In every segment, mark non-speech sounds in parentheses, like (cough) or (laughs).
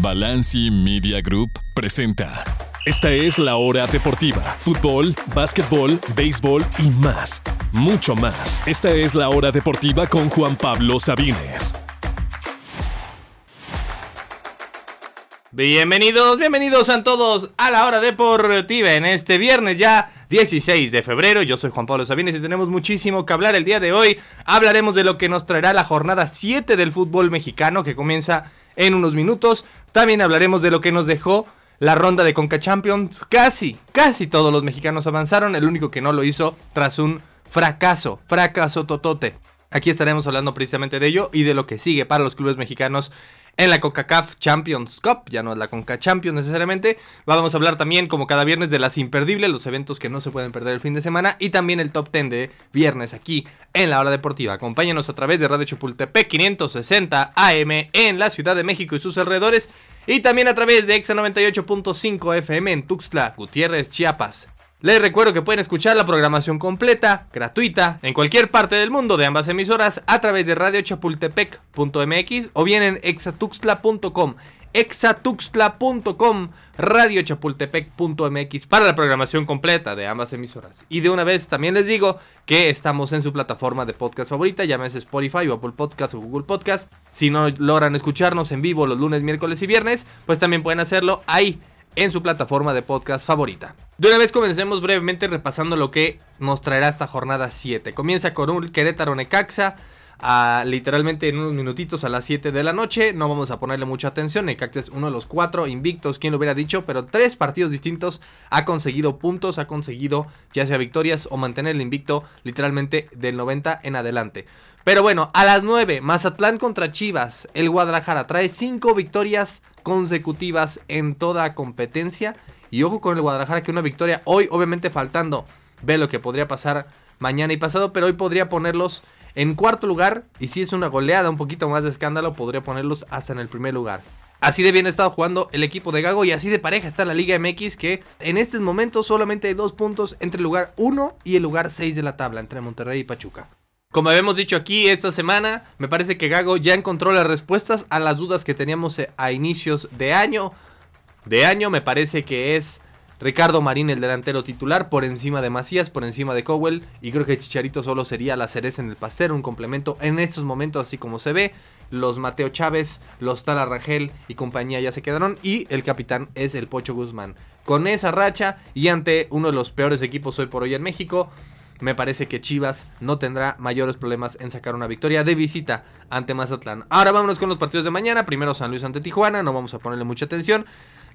Balanci Media Group presenta. Esta es la hora deportiva. Fútbol, básquetbol, béisbol y más. Mucho más. Esta es la hora deportiva con Juan Pablo Sabines. Bienvenidos, bienvenidos a todos a la hora deportiva en este viernes ya 16 de febrero. Yo soy Juan Pablo Sabines y tenemos muchísimo que hablar el día de hoy. Hablaremos de lo que nos traerá la jornada 7 del fútbol mexicano que comienza en unos minutos. También hablaremos de lo que nos dejó la ronda de Conca Champions. Casi, casi todos los mexicanos avanzaron. El único que no lo hizo tras un fracaso, fracaso totote. Aquí estaremos hablando precisamente de ello y de lo que sigue para los clubes mexicanos en la CONCACAF Champions Cup, ya no es la CONCA Champions necesariamente. Vamos a hablar también, como cada viernes, de las imperdibles, los eventos que no se pueden perder el fin de semana y también el top 10 de viernes aquí en la hora deportiva. Acompáñenos a través de Radio Chapultepec 560 AM en la Ciudad de México y sus alrededores y también a través de Exa 98.5 FM en Tuxtla, Gutiérrez, Chiapas. Les recuerdo que pueden escuchar la programación completa, gratuita, en cualquier parte del mundo de ambas emisoras a través de radiochapultepec.mx o bien en exatuxtla.com, exatuxtla.com, radiochapultepec.mx para la programación completa de ambas emisoras. Y de una vez también les digo que estamos en su plataforma de podcast favorita, llámese Spotify o Apple Podcast o Google Podcast. Si no logran escucharnos en vivo los lunes, miércoles y viernes, pues también pueden hacerlo ahí en su plataforma de podcast favorita. De una vez comencemos brevemente repasando lo que nos traerá esta jornada 7. Comienza con un Querétaro Necaxa. literalmente en unos minutitos a las 7 de la noche. No vamos a ponerle mucha atención. Necaxa es uno de los cuatro invictos, quien lo hubiera dicho, pero tres partidos distintos ha conseguido puntos, ha conseguido ya sea victorias o mantener el invicto literalmente del 90 en adelante. Pero bueno, a las 9, Mazatlán contra Chivas. El Guadalajara trae 5 victorias consecutivas en toda competencia. Y ojo con el Guadalajara que una victoria hoy, obviamente faltando, ve lo que podría pasar mañana y pasado, pero hoy podría ponerlos en cuarto lugar. Y si es una goleada, un poquito más de escándalo, podría ponerlos hasta en el primer lugar. Así de bien ha estado jugando el equipo de Gago y así de pareja está la Liga MX que en estos momentos solamente hay dos puntos entre el lugar 1 y el lugar 6 de la tabla, entre Monterrey y Pachuca. Como habíamos dicho aquí esta semana, me parece que Gago ya encontró las respuestas a las dudas que teníamos eh, a inicios de año. De año me parece que es Ricardo Marín el delantero titular por encima de Macías, por encima de Cowell y creo que Chicharito solo sería la cereza en el pastel, un complemento en estos momentos así como se ve. Los Mateo Chávez, los Tala Rangel y compañía ya se quedaron y el capitán es el Pocho Guzmán. Con esa racha y ante uno de los peores equipos hoy por hoy en México, me parece que Chivas no tendrá mayores problemas en sacar una victoria de visita ante Mazatlán. Ahora vámonos con los partidos de mañana. Primero San Luis ante Tijuana, no vamos a ponerle mucha atención.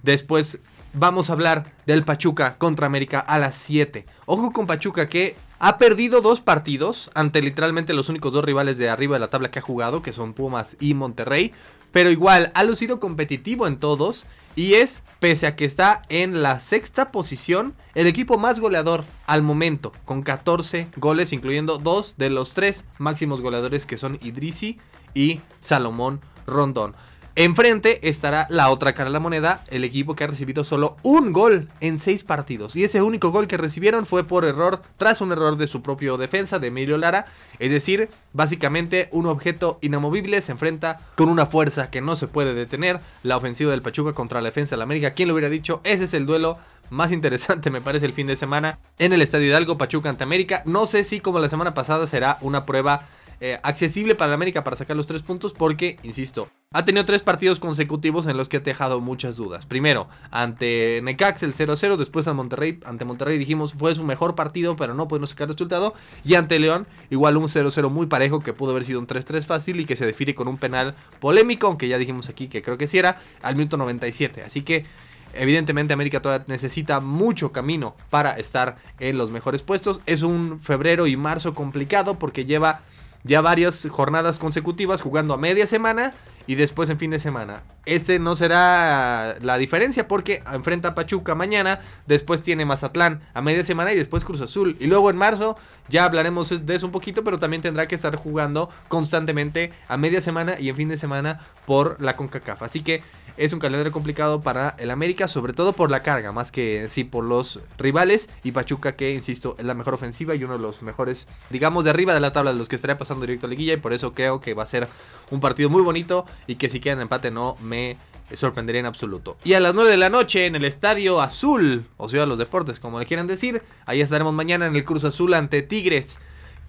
Después vamos a hablar del Pachuca contra América a las 7. Ojo con Pachuca que ha perdido dos partidos ante literalmente los únicos dos rivales de arriba de la tabla que ha jugado, que son Pumas y Monterrey. Pero igual ha lucido competitivo en todos y es, pese a que está en la sexta posición, el equipo más goleador al momento, con 14 goles, incluyendo dos de los tres máximos goleadores que son Idrisi y Salomón Rondón. Enfrente estará la otra cara de la moneda, el equipo que ha recibido solo un gol en seis partidos. Y ese único gol que recibieron fue por error, tras un error de su propio defensa, de Emilio Lara. Es decir, básicamente un objeto inamovible se enfrenta con una fuerza que no se puede detener. La ofensiva del Pachuca contra la defensa de la América. ¿Quién lo hubiera dicho? Ese es el duelo más interesante (laughs) me parece el fin de semana en el Estadio Hidalgo Pachuca ante América. No sé si como la semana pasada será una prueba eh, accesible para la América para sacar los tres puntos porque, insisto, ha tenido tres partidos consecutivos en los que ha dejado muchas dudas. Primero, ante Necax el 0-0, después ante Monterrey, ante Monterrey dijimos fue su mejor partido, pero no pudimos sacar resultado. Y ante León, igual un 0-0 muy parejo que pudo haber sido un 3-3 fácil y que se define con un penal polémico, aunque ya dijimos aquí que creo que sí era, al minuto 97. Así que Evidentemente América todavía necesita mucho camino para estar en los mejores puestos. Es un febrero y marzo complicado porque lleva ya varias jornadas consecutivas jugando a media semana y después en fin de semana. Este no será la diferencia porque enfrenta a Pachuca mañana, después tiene Mazatlán a media semana y después Cruz Azul. Y luego en marzo ya hablaremos de eso un poquito, pero también tendrá que estar jugando constantemente a media semana y en fin de semana por la CONCACAF. Así que es un calendario complicado para el América, sobre todo por la carga, más que sí por los rivales. Y Pachuca, que insisto, es la mejor ofensiva y uno de los mejores, digamos, de arriba de la tabla de los que estaría pasando directo a liguilla. Y por eso creo que va a ser un partido muy bonito y que si queda en empate no me sorprendería en absoluto. Y a las 9 de la noche en el Estadio Azul, o Ciudad de los Deportes, como le quieran decir, ahí estaremos mañana en el Cruz Azul ante Tigres.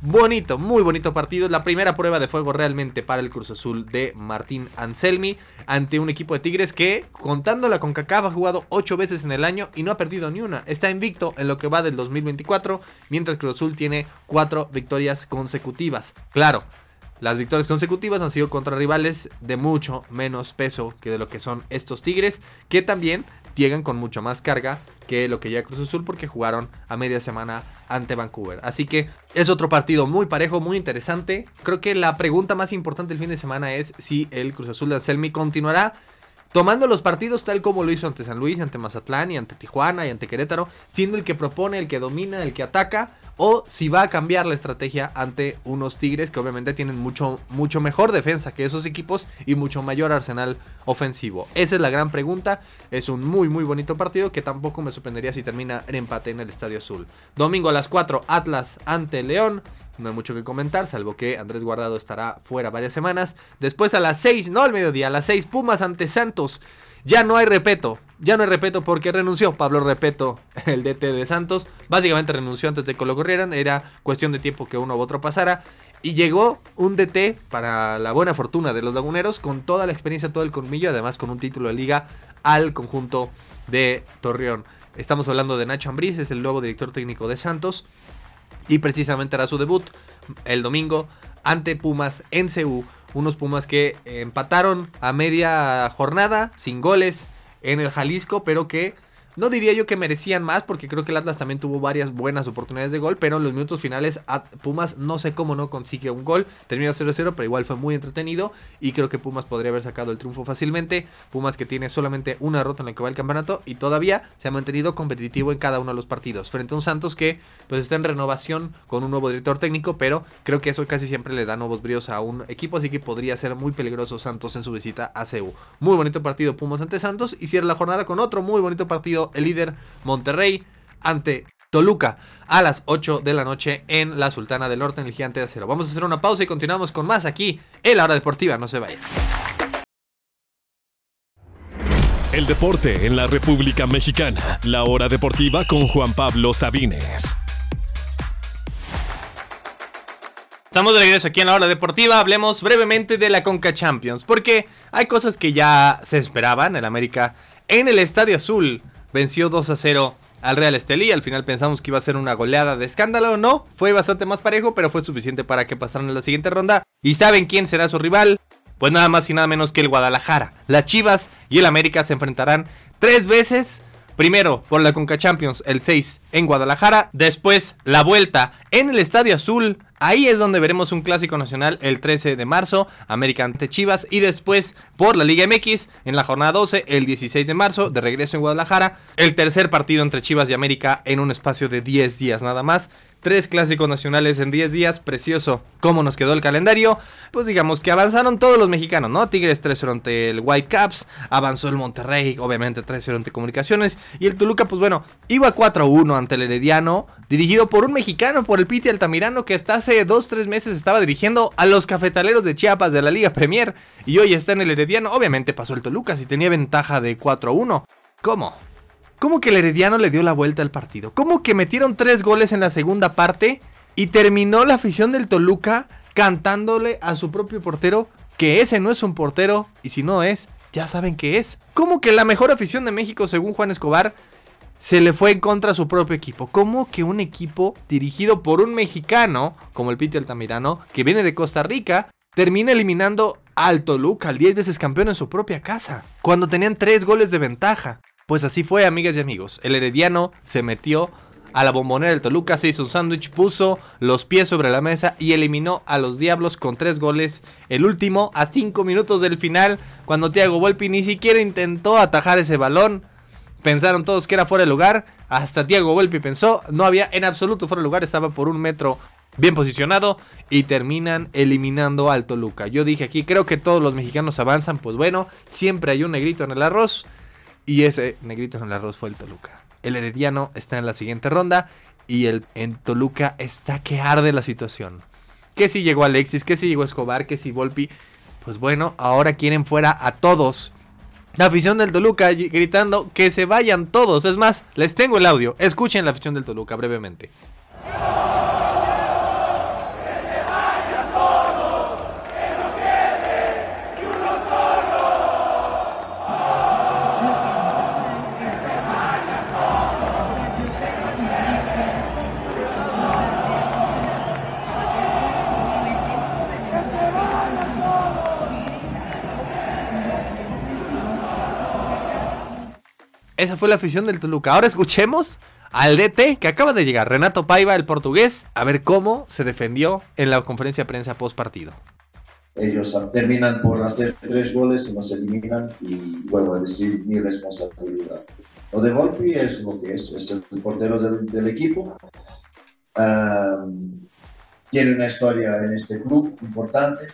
Bonito, muy bonito partido. La primera prueba de fuego realmente para el Cruz Azul de Martín Anselmi ante un equipo de Tigres que, contándola con CACAF, ha jugado 8 veces en el año y no ha perdido ni una. Está invicto en lo que va del 2024, mientras Cruz Azul tiene 4 victorias consecutivas. Claro, las victorias consecutivas han sido contra rivales de mucho menos peso que de lo que son estos Tigres, que también llegan con mucho más carga que lo que llega Cruz Azul porque jugaron a media semana ante Vancouver. Así que es otro partido muy parejo, muy interesante. Creo que la pregunta más importante el fin de semana es si el Cruz Azul de Anselmi continuará tomando los partidos tal como lo hizo ante San Luis, ante Mazatlán y ante Tijuana y ante Querétaro, siendo el que propone, el que domina, el que ataca, o si va a cambiar la estrategia ante unos Tigres que obviamente tienen mucho, mucho mejor defensa que esos equipos y mucho mayor arsenal ofensivo. Esa es la gran pregunta. Es un muy muy bonito partido que tampoco me sorprendería si termina en empate en el Estadio Azul. Domingo a las 4, Atlas ante León. No hay mucho que comentar, salvo que Andrés Guardado estará fuera varias semanas. Después a las 6, no al mediodía, a las 6, Pumas ante Santos. Ya no hay repeto, ya no hay repeto porque renunció Pablo Repeto, el DT de Santos. Básicamente renunció antes de que lo corrieran, era cuestión de tiempo que uno u otro pasara. Y llegó un DT para la buena fortuna de los laguneros con toda la experiencia, todo el colmillo, además con un título de liga al conjunto de Torreón. Estamos hablando de Nacho Ambriz, es el nuevo director técnico de Santos. Y precisamente hará su debut el domingo ante Pumas en CU. Unos Pumas que empataron a media jornada, sin goles, en el Jalisco, pero que no diría yo que merecían más, porque creo que el Atlas también tuvo varias buenas oportunidades de gol, pero en los minutos finales Pumas no sé cómo no consigue un gol, termina 0-0, pero igual fue muy entretenido y creo que Pumas podría haber sacado el triunfo fácilmente. Pumas que tiene solamente una derrota en la que va el campeonato y todavía se ha mantenido competitivo en cada uno de los partidos, frente a un Santos que pues está en renovación con un nuevo director técnico, pero creo que eso casi siempre le da nuevos bríos a un equipo, así que podría ser muy peligroso Santos en su visita a CEU. Muy bonito partido Pumas ante Santos y cierra la jornada con otro muy bonito partido el líder Monterrey ante Toluca a las 8 de la noche en la Sultana del Norte en el Gigante de Acero. Vamos a hacer una pausa y continuamos con más aquí en la hora deportiva. No se vayan. El deporte en la República Mexicana. La hora deportiva con Juan Pablo Sabines. Estamos de regreso aquí en la hora deportiva. Hablemos brevemente de la Conca Champions. Porque hay cosas que ya se esperaban. El América en el Estadio Azul venció 2 a 0 al Real Estelí. Al final pensamos que iba a ser una goleada de escándalo. No, fue bastante más parejo, pero fue suficiente para que pasaran a la siguiente ronda. ¿Y saben quién será su rival? Pues nada más y nada menos que el Guadalajara. Las Chivas y el América se enfrentarán tres veces. Primero por la Conca Champions el 6 en Guadalajara. Después la vuelta en el Estadio Azul Ahí es donde veremos un clásico nacional el 13 de marzo, América ante Chivas, y después por la Liga MX en la jornada 12, el 16 de marzo, de regreso en Guadalajara, el tercer partido entre Chivas y América en un espacio de 10 días nada más. Tres clásicos nacionales en 10 días, precioso. ¿Cómo nos quedó el calendario? Pues digamos que avanzaron todos los mexicanos, ¿no? Tigres 3-0 ante el White Caps, avanzó el Monterrey, obviamente 3-0 ante Comunicaciones, y el Toluca, pues bueno, iba 4-1 ante el Herediano, dirigido por un mexicano, por el Piti Altamirano, que hasta hace 2-3 meses estaba dirigiendo a los cafetaleros de Chiapas de la Liga Premier, y hoy está en el Herediano. Obviamente pasó el Toluca si tenía ventaja de 4-1. ¿Cómo? ¿Cómo que el Herediano le dio la vuelta al partido? ¿Cómo que metieron tres goles en la segunda parte y terminó la afición del Toluca cantándole a su propio portero que ese no es un portero y si no es, ya saben que es? ¿Cómo que la mejor afición de México, según Juan Escobar, se le fue en contra a su propio equipo? ¿Cómo que un equipo dirigido por un mexicano, como el Piti Altamirano, que viene de Costa Rica, termina eliminando al Toluca, al 10 veces campeón en su propia casa, cuando tenían tres goles de ventaja? Pues así fue, amigas y amigos. El Herediano se metió a la bombonera del Toluca, se hizo un sándwich, puso los pies sobre la mesa y eliminó a los Diablos con tres goles. El último a cinco minutos del final, cuando Thiago Volpi ni siquiera intentó atajar ese balón. Pensaron todos que era fuera de lugar. Hasta Thiago Volpi pensó, no había en absoluto fuera de lugar, estaba por un metro bien posicionado y terminan eliminando al Toluca. Yo dije aquí, creo que todos los mexicanos avanzan, pues bueno, siempre hay un negrito en el arroz. Y ese negrito en el arroz fue el Toluca. El Herediano está en la siguiente ronda. Y el, en Toluca está que arde la situación. Que si llegó Alexis, que si llegó Escobar, que si Volpi. Pues bueno, ahora quieren fuera a todos. La afición del Toluca gritando que se vayan todos. Es más, les tengo el audio. Escuchen la afición del Toluca brevemente. Fue la afición del Toluca. Ahora escuchemos al DT que acaba de llegar, Renato Paiva, el portugués, a ver cómo se defendió en la conferencia de prensa post partido. Ellos terminan por hacer tres goles y nos eliminan y vuelvo a decir mi responsabilidad. Lo de Volpi es lo que es, es el portero del, equipo. tiene una historia en este club importante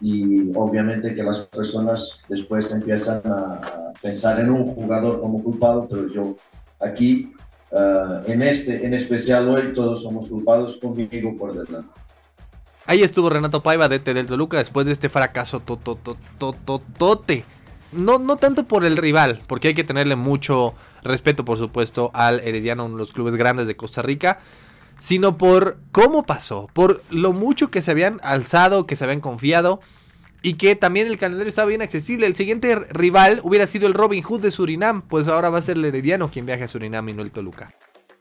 y obviamente que las personas después empiezan a pensar en un jugador como culpado, pero yo aquí, uh, en este, en especial hoy, todos somos culpados conmigo por delante. Ahí estuvo Renato Paiva, DT del Toluca, después de este fracaso totototote. No, no tanto por el rival, porque hay que tenerle mucho respeto, por supuesto, al Herediano, uno de los clubes grandes de Costa Rica, sino por cómo pasó, por lo mucho que se habían alzado, que se habían confiado y que también el calendario estaba bien accesible. El siguiente rival hubiera sido el Robin Hood de Surinam, pues ahora va a ser el Herediano quien viaje a Surinam y no el Toluca.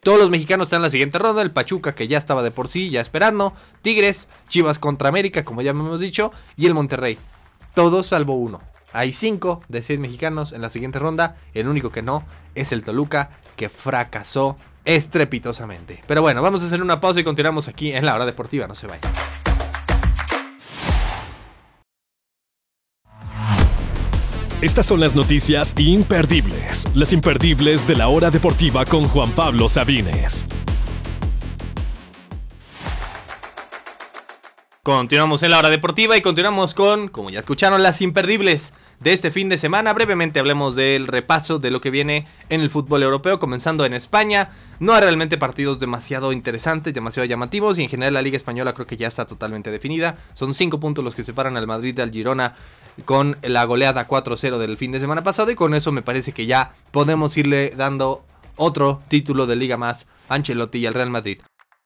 Todos los mexicanos están en la siguiente ronda, el Pachuca que ya estaba de por sí, ya esperando, Tigres, Chivas contra América, como ya hemos dicho, y el Monterrey. Todos salvo uno. Hay cinco de seis mexicanos en la siguiente ronda, el único que no es el Toluca, que fracasó estrepitosamente. Pero bueno, vamos a hacer una pausa y continuamos aquí en la hora deportiva, no se vayan. Estas son las noticias imperdibles, las imperdibles de la hora deportiva con Juan Pablo Sabines. Continuamos en la hora deportiva y continuamos con, como ya escucharon, las imperdibles de este fin de semana. Brevemente hablemos del repaso de lo que viene en el fútbol europeo, comenzando en España. No hay realmente partidos demasiado interesantes, demasiado llamativos y en general la Liga Española creo que ya está totalmente definida. Son cinco puntos los que separan al Madrid del Girona con la goleada 4-0 del fin de semana pasado y con eso me parece que ya podemos irle dando otro título de liga más Ancelotti y al Real Madrid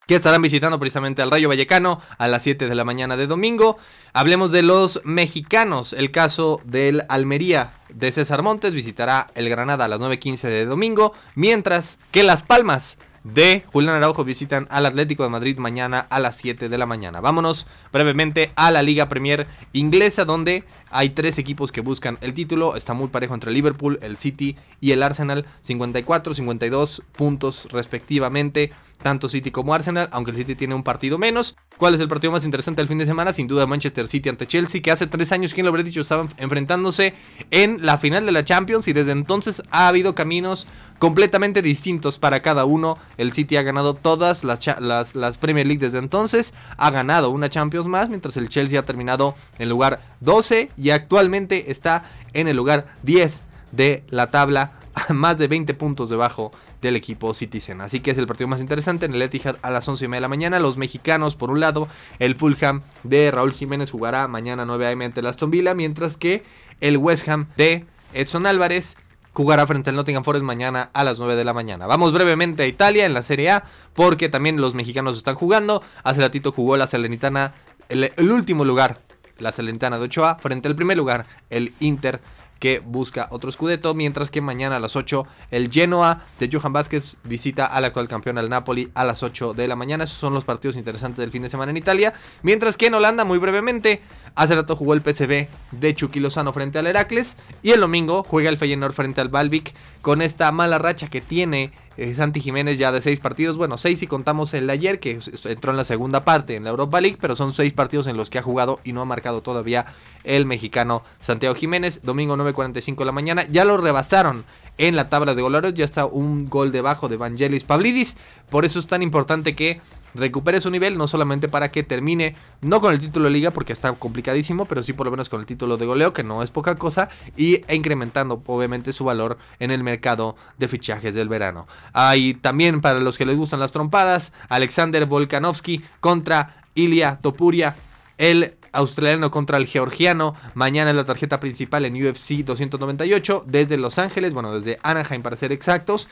que estarán visitando precisamente al Rayo Vallecano a las 7 de la mañana de domingo. Hablemos de los mexicanos. El caso del Almería de César Montes visitará el Granada a las 9.15 de domingo, mientras que Las Palmas de Julián Araujo visitan al Atlético de Madrid mañana a las 7 de la mañana. Vámonos brevemente a la Liga Premier inglesa donde hay tres equipos que buscan el título. Está muy parejo entre Liverpool, el City y el Arsenal. 54, 52 puntos respectivamente. Tanto City como Arsenal, aunque el City tiene un partido menos. ¿Cuál es el partido más interesante del fin de semana? Sin duda Manchester City ante Chelsea, que hace tres años, quien lo habría dicho, estaban enfrentándose en la final de la Champions y desde entonces ha habido caminos completamente distintos para cada uno. El City ha ganado todas las, Premier League desde entonces, ha ganado una Champions más, mientras el Chelsea ha terminado en lugar 12 y actualmente está en el lugar 10 de la tabla, (laughs) más de 20 puntos debajo del equipo Citizen. Así que es el partido más interesante en el Etihad a las 11 y media de la mañana. Los mexicanos, por un lado, el Fulham de Raúl Jiménez jugará mañana 9 am ante el Aston Villa, mientras que el West Ham de Edson Álvarez jugará frente al Nottingham Forest mañana a las 9 de la mañana. Vamos brevemente a Italia en la Serie A, porque también los mexicanos están jugando. Hace ratito jugó la Salernitana, el último lugar la Salentana de Ochoa, frente al primer lugar, el Inter que busca otro escudeto, mientras que mañana a las 8 el Genoa de Johan Vázquez visita al actual campeón al Napoli a las 8 de la mañana. Esos son los partidos interesantes del fin de semana en Italia, mientras que en Holanda muy brevemente Hace rato jugó el PCB de Chucky Lozano frente al Heracles. Y el domingo juega el Feyenoord frente al Balvic. Con esta mala racha que tiene eh, Santi Jiménez ya de seis partidos. Bueno, seis si contamos el de ayer, que entró en la segunda parte en la Europa League. Pero son seis partidos en los que ha jugado y no ha marcado todavía el mexicano Santiago Jiménez. Domingo 9.45 de la mañana. Ya lo rebasaron en la tabla de goleadores. Ya está un gol debajo de Vangelis Pavlidis. Por eso es tan importante que recupere su nivel, no solamente para que termine, no con el título de liga, porque está complicadísimo, pero sí por lo menos con el título de goleo, que no es poca cosa, y e incrementando obviamente su valor en el mercado de fichajes del verano. Hay también para los que les gustan las trompadas, Alexander Volkanovski contra Ilya Topuria, el australiano contra el georgiano. Mañana es la tarjeta principal en UFC 298 desde Los Ángeles, bueno, desde Anaheim para ser exactos.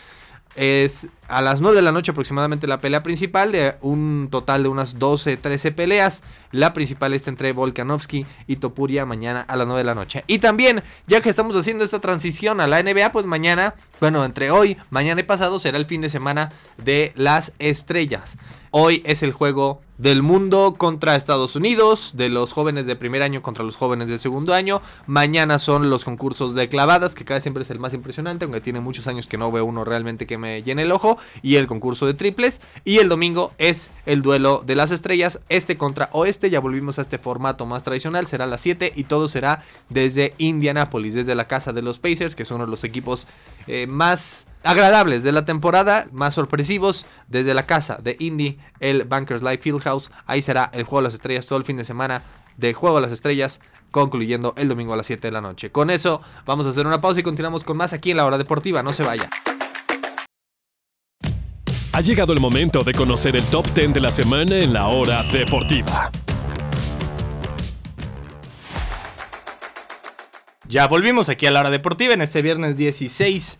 Es a las 9 de la noche aproximadamente la pelea principal, de un total de unas 12, 13 peleas. La principal está entre Volkanovski y Topuria mañana a las 9 de la noche. Y también, ya que estamos haciendo esta transición a la NBA, pues mañana, bueno, entre hoy, mañana y pasado será el fin de semana de las estrellas. Hoy es el juego del mundo contra Estados Unidos, de los jóvenes de primer año contra los jóvenes de segundo año. Mañana son los concursos de clavadas, que cada siempre es el más impresionante, aunque tiene muchos años que no veo uno realmente que me llene el ojo. Y el concurso de triples. Y el domingo es el duelo de las estrellas, este contra oeste. Ya volvimos a este formato más tradicional, será a las 7 y todo será desde Indianapolis, desde la casa de los Pacers, que son uno de los equipos eh, más agradables de la temporada, más sorpresivos, desde la casa de Indy, el Bankers Life Fieldhouse. Ahí será el juego de las estrellas todo el fin de semana de Juego de las Estrellas, concluyendo el domingo a las 7 de la noche. Con eso vamos a hacer una pausa y continuamos con más aquí en la hora deportiva. No se vaya. Ha llegado el momento de conocer el top 10 de la semana en la hora deportiva. Ya volvimos aquí a la hora deportiva en este viernes 16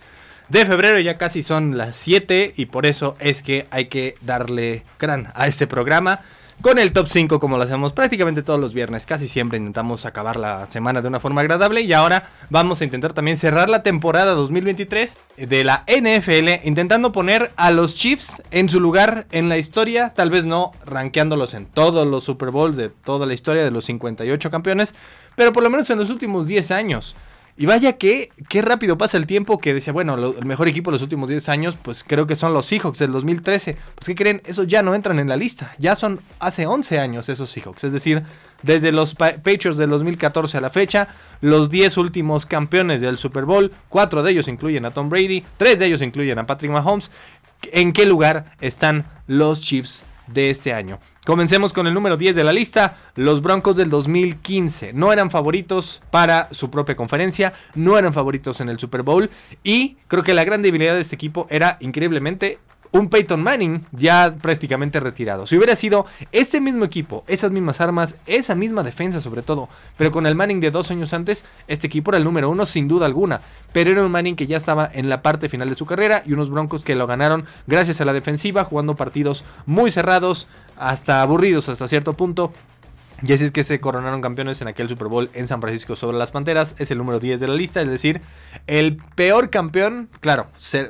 de febrero, ya casi son las 7 y por eso es que hay que darle gran a este programa con el top 5 como lo hacemos prácticamente todos los viernes. Casi siempre intentamos acabar la semana de una forma agradable y ahora vamos a intentar también cerrar la temporada 2023 de la NFL intentando poner a los Chiefs en su lugar en la historia, tal vez no rankeándolos en todos los Super Bowls de toda la historia de los 58 campeones, pero por lo menos en los últimos 10 años. Y vaya que, qué rápido pasa el tiempo que decía, bueno, el mejor equipo de los últimos 10 años, pues creo que son los Seahawks del 2013. Pues ¿qué creen? Esos ya no entran en la lista. Ya son hace 11 años esos Seahawks. Es decir, desde los Patriots del 2014 a la fecha, los 10 últimos campeones del Super Bowl, 4 de ellos incluyen a Tom Brady, 3 de ellos incluyen a Patrick Mahomes. ¿En qué lugar están los Chiefs de este año. Comencemos con el número 10 de la lista, los Broncos del 2015. No eran favoritos para su propia conferencia, no eran favoritos en el Super Bowl y creo que la gran debilidad de este equipo era increíblemente un Peyton Manning ya prácticamente retirado. Si hubiera sido este mismo equipo, esas mismas armas, esa misma defensa sobre todo, pero con el Manning de dos años antes, este equipo era el número uno sin duda alguna. Pero era un Manning que ya estaba en la parte final de su carrera y unos Broncos que lo ganaron gracias a la defensiva, jugando partidos muy cerrados, hasta aburridos hasta cierto punto. Y así es que se coronaron campeones en aquel Super Bowl en San Francisco sobre las Panteras. Es el número 10 de la lista, es decir, el peor campeón, claro,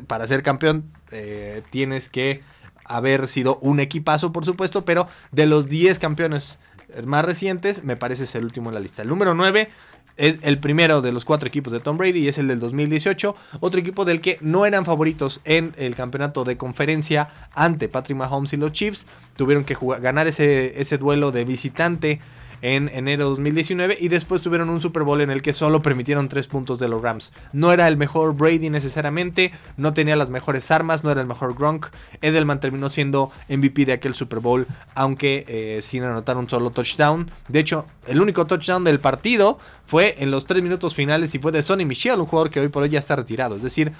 para ser campeón eh, tienes que haber sido un equipazo, por supuesto, pero de los 10 campeones más recientes, me parece es el último en la lista. El número 9 es el primero de los cuatro equipos de Tom Brady y es el del 2018. Otro equipo del que no eran favoritos en el campeonato de conferencia ante Patrick Mahomes y los Chiefs. Tuvieron que ganar ese, ese duelo de visitante en enero de 2019 y después tuvieron un Super Bowl en el que solo permitieron 3 puntos de los Rams. No era el mejor Brady necesariamente, no tenía las mejores armas, no era el mejor Gronk. Edelman terminó siendo MVP de aquel Super Bowl, aunque eh, sin anotar un solo touchdown. De hecho, el único touchdown del partido fue en los 3 minutos finales y fue de Sonny Michel, un jugador que hoy por hoy ya está retirado. Es decir,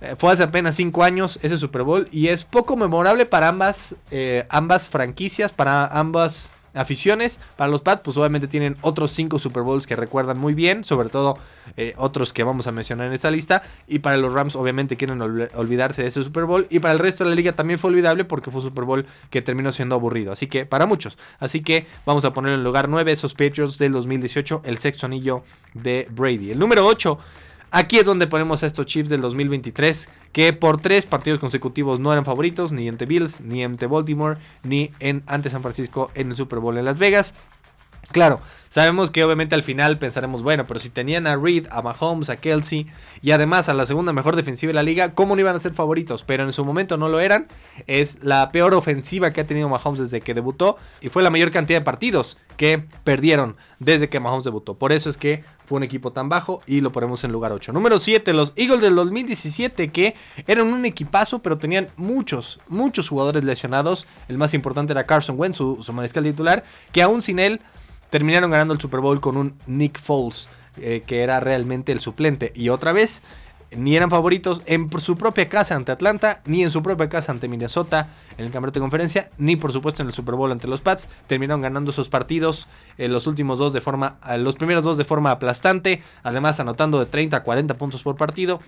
eh, fue hace apenas 5 años ese Super Bowl y es poco memorable para ambas, eh, ambas franquicias, para ambas aficiones. Para los Pats, pues obviamente tienen otros 5 Super Bowls que recuerdan muy bien, sobre todo eh, otros que vamos a mencionar en esta lista. Y para los Rams, obviamente quieren olvidarse de ese Super Bowl. Y para el resto de la liga también fue olvidable porque fue un Super Bowl que terminó siendo aburrido. Así que, para muchos. Así que vamos a poner en lugar 9 esos Patriots del 2018, el sexto anillo de Brady. El número 8 Aquí es donde ponemos a estos Chiefs del 2023, que por tres partidos consecutivos no eran favoritos, ni ante Bills, ni ante Baltimore, ni en, ante San Francisco en el Super Bowl en Las Vegas. Claro, sabemos que obviamente al final pensaremos, bueno, pero si tenían a Reed, a Mahomes, a Kelsey y además a la segunda mejor defensiva de la liga, ¿cómo no iban a ser favoritos? Pero en su momento no lo eran. Es la peor ofensiva que ha tenido Mahomes desde que debutó y fue la mayor cantidad de partidos que perdieron desde que Mahomes debutó. Por eso es que fue un equipo tan bajo y lo ponemos en lugar 8. Número 7, los Eagles del 2017 que eran un equipazo pero tenían muchos, muchos jugadores lesionados. El más importante era Carson Wentz, su, su mariscal titular, que aún sin él terminaron ganando el Super Bowl con un Nick Foles, eh, que era realmente el suplente. Y otra vez, ni eran favoritos en su propia casa ante Atlanta, ni en su propia casa ante Minnesota en el campeonato de conferencia, ni por supuesto en el Super Bowl ante los Pats. Terminaron ganando esos partidos, en los últimos dos de forma, los primeros dos de forma aplastante, además anotando de 30 a 40 puntos por partido.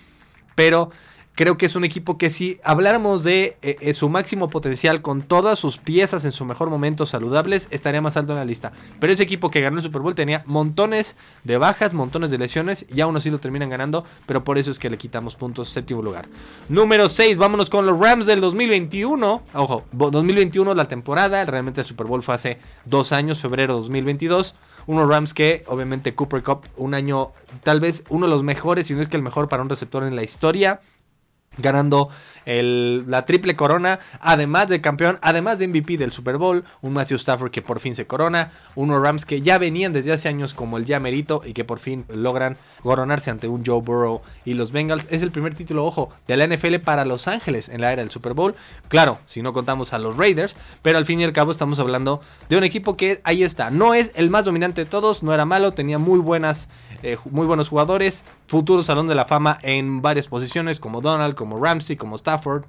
Pero Creo que es un equipo que si habláramos de eh, eh, su máximo potencial con todas sus piezas en su mejor momento saludables, estaría más alto en la lista. Pero ese equipo que ganó el Super Bowl tenía montones de bajas, montones de lesiones y aún así lo terminan ganando, pero por eso es que le quitamos puntos séptimo lugar. Número 6, vámonos con los Rams del 2021. Ojo, 2021 la temporada, realmente el Super Bowl fue hace dos años, febrero 2022 unos Rams que obviamente Cooper Cup, un año tal vez uno de los mejores, si no es que el mejor para un receptor en la historia ganando la triple corona, además de campeón, además de MVP del Super Bowl, un Matthew Stafford que por fin se corona, unos Rams que ya venían desde hace años como el ya merito y que por fin logran coronarse ante un Joe Burrow y los Bengals. Es el primer título, ojo, de la NFL para Los Ángeles en la era del Super Bowl. Claro, si no contamos a los Raiders, pero al fin y al cabo estamos hablando de un equipo que ahí está. No es el más dominante de todos, no era malo, tenía muy buenas, eh, muy buenos jugadores, futuro salón de la fama en varias posiciones como Donald, como Ramsey, como Stafford,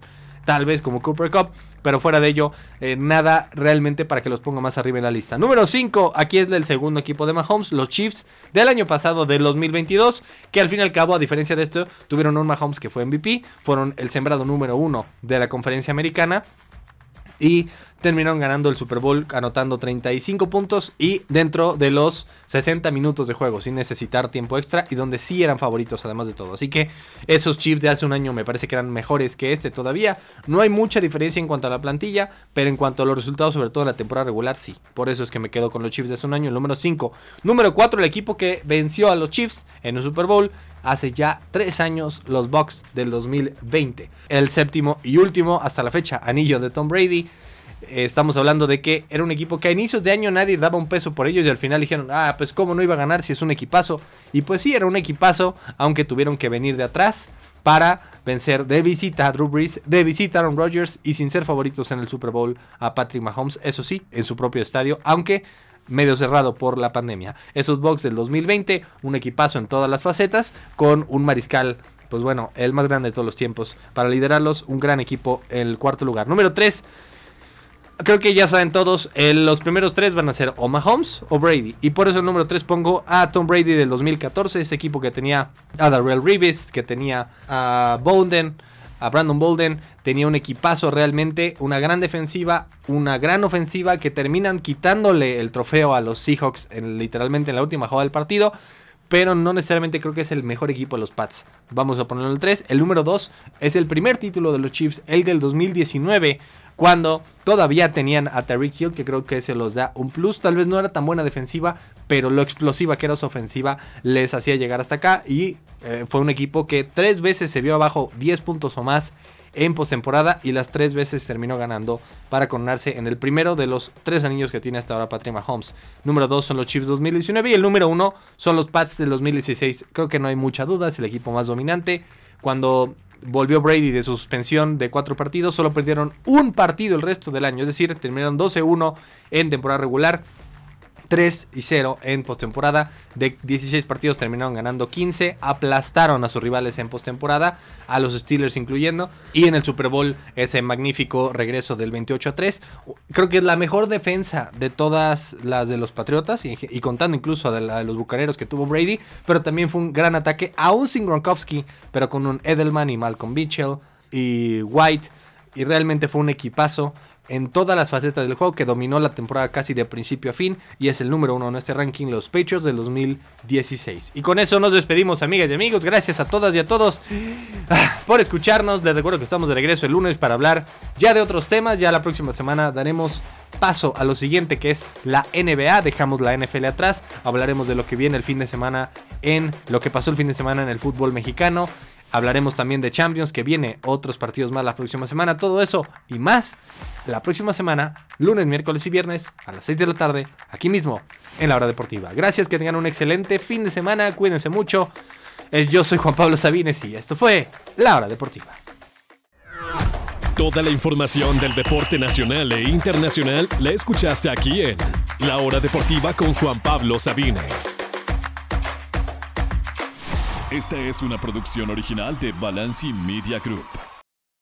tal vez como Cooper Cup, pero fuera de ello, eh, nada realmente para que los ponga más arriba en la lista. Número 5, aquí es el segundo equipo de Mahomes, los Chiefs del año pasado, del 2022, que al fin y al cabo, a diferencia de esto, tuvieron un Mahomes que fue MVP, fueron el sembrado número 1 de la conferencia americana y terminaron ganando el Super Bowl anotando 35 puntos y dentro de los 60 minutos de juego sin necesitar tiempo extra y donde sí eran favoritos además de todo. Así que esos Chiefs de hace un año me parece que eran mejores que este todavía. No hay mucha diferencia en cuanto a la plantilla, pero en cuanto a los resultados, sobre todo en la temporada regular, sí. Por eso es que me quedo con los Chiefs de hace un año, el número 5. Número 4, el equipo que venció a los Chiefs en el Super Bowl hace ya 3 años, los Bucks del 2020. El séptimo y último hasta la fecha, anillo de Tom Brady. Eh, estamos hablando de que era un equipo que a inicios de año nadie daba un peso por ellos y al final dijeron, ah, pues cómo no iba a ganar si es un equipazo. Y pues sí, era un equipazo, aunque tuvieron que venir de atrás para vencer de visita a Drew Brees, de visita a Aaron Rodgers y sin ser favoritos en el Super Bowl a Patrick Mahomes, eso sí, en su propio estadio, aunque medio cerrado por la pandemia. Esos Bucks del 2020, un equipazo en todas las facetas, con un mariscal pues bueno, el más grande de todos los tiempos. Para liderarlos, un gran equipo en el cuarto lugar. Número 3, creo que ya saben todos, los primeros tres van a ser o Mahomes o Brady. Y por eso el número 3 pongo a Tom Brady del 2014, ese equipo que tenía a Darrell Reeves, que tenía a Bolden, a Brandon Bolden, tenía un equipazo realmente, una gran defensiva, una gran ofensiva que terminan quitándole el trofeo a los Seahawks en, literalmente en la última jugada del partido pero no necesariamente creo que es el mejor equipo de los Pats. Vamos a ponerlo en el 3. El número 2 es el primer título de los Chiefs, el del 2019, cuando todavía tenían a Tariq Hill, que creo que se los da un plus. Tal vez no era tan buena defensiva, pero lo explosiva que era su ofensiva les hacía llegar hasta acá. Y eh, fue un equipo que tres veces se vio abajo 10 puntos o más en postemporada y las tres veces terminó ganando para coronarse en el primero de los tres anillos que tiene hasta ahora Patrick Mahomes. Número dos son los Chiefs 2019 y el número uno son los Pats del 2016. Creo que no hay mucha duda, es el equipo más dominante. Cuando volvió Brady de suspensión de cuatro partidos, solo perdieron un partido el resto del año, es decir, terminaron 12-1 en temporada regular 3 y 0 en postemporada. De 16 partidos terminaron ganando 15. Aplastaron a sus rivales en postemporada, a los Steelers incluyendo. Y en el Super Bowl ese magnífico regreso del 28 a 3. Creo que es la mejor defensa de todas las de los Patriotas y, contando incluso de, la los Bucaneros que tuvo Brady. Pero también fue un gran ataque, aún sin Gronkowski, pero con un Edelman y Malcolm Mitchell y White. Y realmente fue un equipazo en todas las facetas del juego, que dominó la temporada casi de principio a fin y es el número uno en este ranking, los Patriots del 2016. Y con eso nos despedimos, amigas y amigos. Gracias a todas y a todos ah, por escucharnos. Les recuerdo que estamos de regreso el lunes para hablar ya de otros temas. Ya la próxima semana daremos paso a lo siguiente que es la NBA. Dejamos la NFL atrás. Hablaremos de lo que viene el fin de semana en lo que pasó el fin de semana en el fútbol mexicano. Hablaremos también de Champions, que viene otros partidos más la próxima semana. Todo eso y más la próxima semana, lunes, miércoles y viernes a las 6 de la tarde, aquí mismo, en la hora deportiva. Gracias, que tengan un excelente fin de semana. Cuídense mucho. Yo soy Juan Pablo Sabines y esto fue La Hora Deportiva. Toda la información del deporte nacional e internacional la escuchaste aquí en La Hora Deportiva con Juan Pablo Sabines. Esta es una producción original de Balanci Media Group.